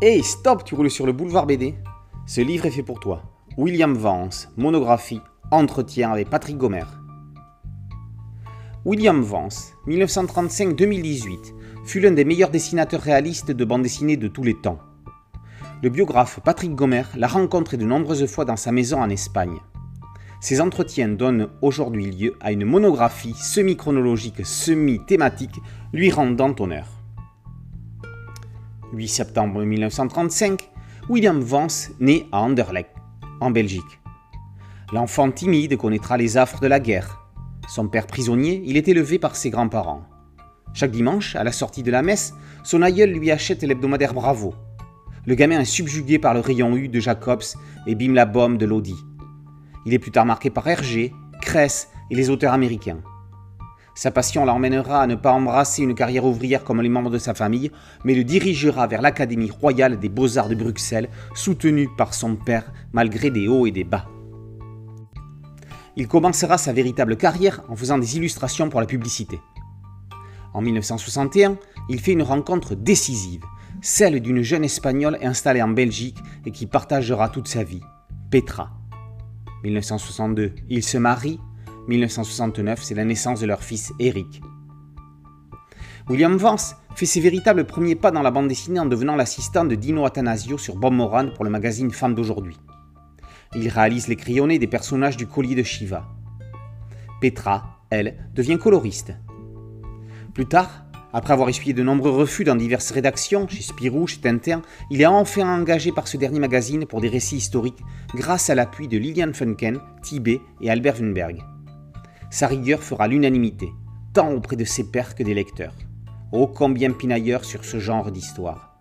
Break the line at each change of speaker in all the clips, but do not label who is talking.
Hey, stop, tu roules sur le boulevard BD Ce livre est fait pour toi. William Vance, monographie, entretien avec Patrick Gomer. William Vance, 1935-2018, fut l'un des meilleurs dessinateurs réalistes de bande dessinée de tous les temps. Le biographe Patrick Gomer l'a rencontré de nombreuses fois dans sa maison en Espagne. Ces entretiens donnent aujourd'hui lieu à une monographie semi-chronologique, semi-thématique, lui rendant honneur. 8 septembre 1935, William Vance naît à Anderlecht, en Belgique. L'enfant timide connaîtra les affres de la guerre. Son père prisonnier, il est élevé par ses grands-parents. Chaque dimanche, à la sortie de la messe, son aïeul lui achète l'hebdomadaire Bravo. Le gamin est subjugué par le rayon U de Jacobs et Bim la Bombe de Lodi. Il est plus tard marqué par Hergé, Kress et les auteurs américains. Sa passion l'emmènera à ne pas embrasser une carrière ouvrière comme les membres de sa famille, mais le dirigera vers l'Académie royale des beaux-arts de Bruxelles, soutenue par son père malgré des hauts et des bas. Il commencera sa véritable carrière en faisant des illustrations pour la publicité. En 1961, il fait une rencontre décisive, celle d'une jeune Espagnole installée en Belgique et qui partagera toute sa vie, Petra. 1962, il se marie 1969, c'est la naissance de leur fils Eric. William Vance fait ses véritables premiers pas dans la bande dessinée en devenant l'assistant de Dino Atanasio sur Bob Moran pour le magazine Femme d'aujourd'hui. Il réalise les crayonnés des personnages du collier de Shiva. Petra, elle, devient coloriste. Plus tard, après avoir essuyé de nombreux refus dans diverses rédactions, chez Spirou, chez Tintin, il est enfin engagé par ce dernier magazine pour des récits historiques grâce à l'appui de Lilian Funken, Tibet et Albert Wunberg. Sa rigueur fera l'unanimité, tant auprès de ses pairs que des lecteurs. Oh combien pinailleurs sur ce genre d'histoire.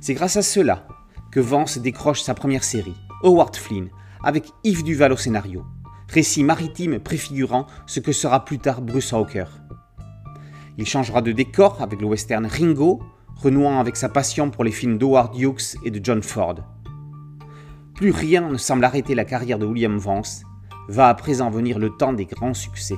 C'est grâce à cela que Vance décroche sa première série, Howard Flynn, avec Yves Duval au scénario, récit maritime préfigurant ce que sera plus tard Bruce Hawker. Il changera de décor avec le western Ringo, renouant avec sa passion pour les films d'Howard Hughes et de John Ford. Plus rien ne semble arrêter la carrière de William Vance va à présent venir le temps des grands succès.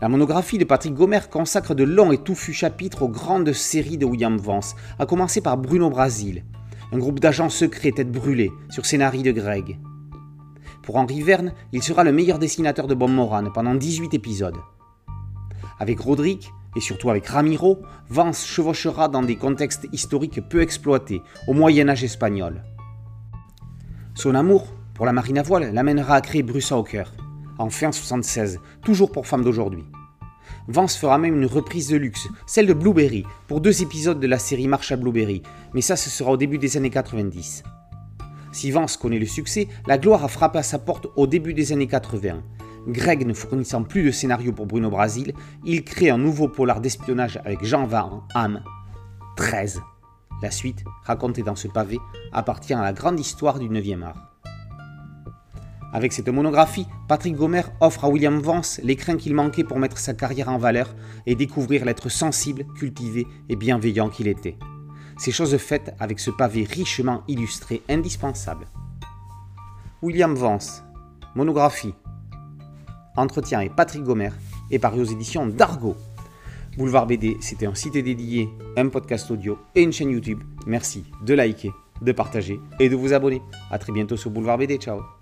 La monographie de Patrick Gomer consacre de longs et touffus chapitres aux grandes séries de William Vance, à commencer par Bruno Brasil, un groupe d'agents secrets tête brûlée sur scénarii de Greg. Pour Henri Verne, il sera le meilleur dessinateur de Bob Moran pendant 18 épisodes. Avec Roderick, et surtout avec Ramiro, Vance chevauchera dans des contextes historiques peu exploités, au Moyen Âge espagnol. Son amour pour la marine à voile l'amènera à créer Bruce en fin 76, toujours pour femmes d'aujourd'hui. Vance fera même une reprise de luxe, celle de Blueberry, pour deux épisodes de la série Marche à Blueberry, mais ça ce sera au début des années 90. Si Vance connaît le succès, la gloire a frappé à sa porte au début des années 80. Greg ne fournissant plus de scénario pour Bruno Brasil, il crée un nouveau polar d'espionnage avec Jean Van Ham, 13. La suite, racontée dans ce pavé, appartient à la grande histoire du 9e art. Avec cette monographie, Patrick Gomer offre à William Vance l'écrin qu'il manquait pour mettre sa carrière en valeur et découvrir l'être sensible, cultivé et bienveillant qu'il était. Ces choses faites avec ce pavé richement illustré indispensable. William Vance, monographie. Entretien et Patrick Gomer est paru aux éditions d'Argo. Boulevard BD, c'était un site dédié, un podcast audio et une chaîne YouTube. Merci de liker, de partager et de vous abonner. A très bientôt sur Boulevard BD. Ciao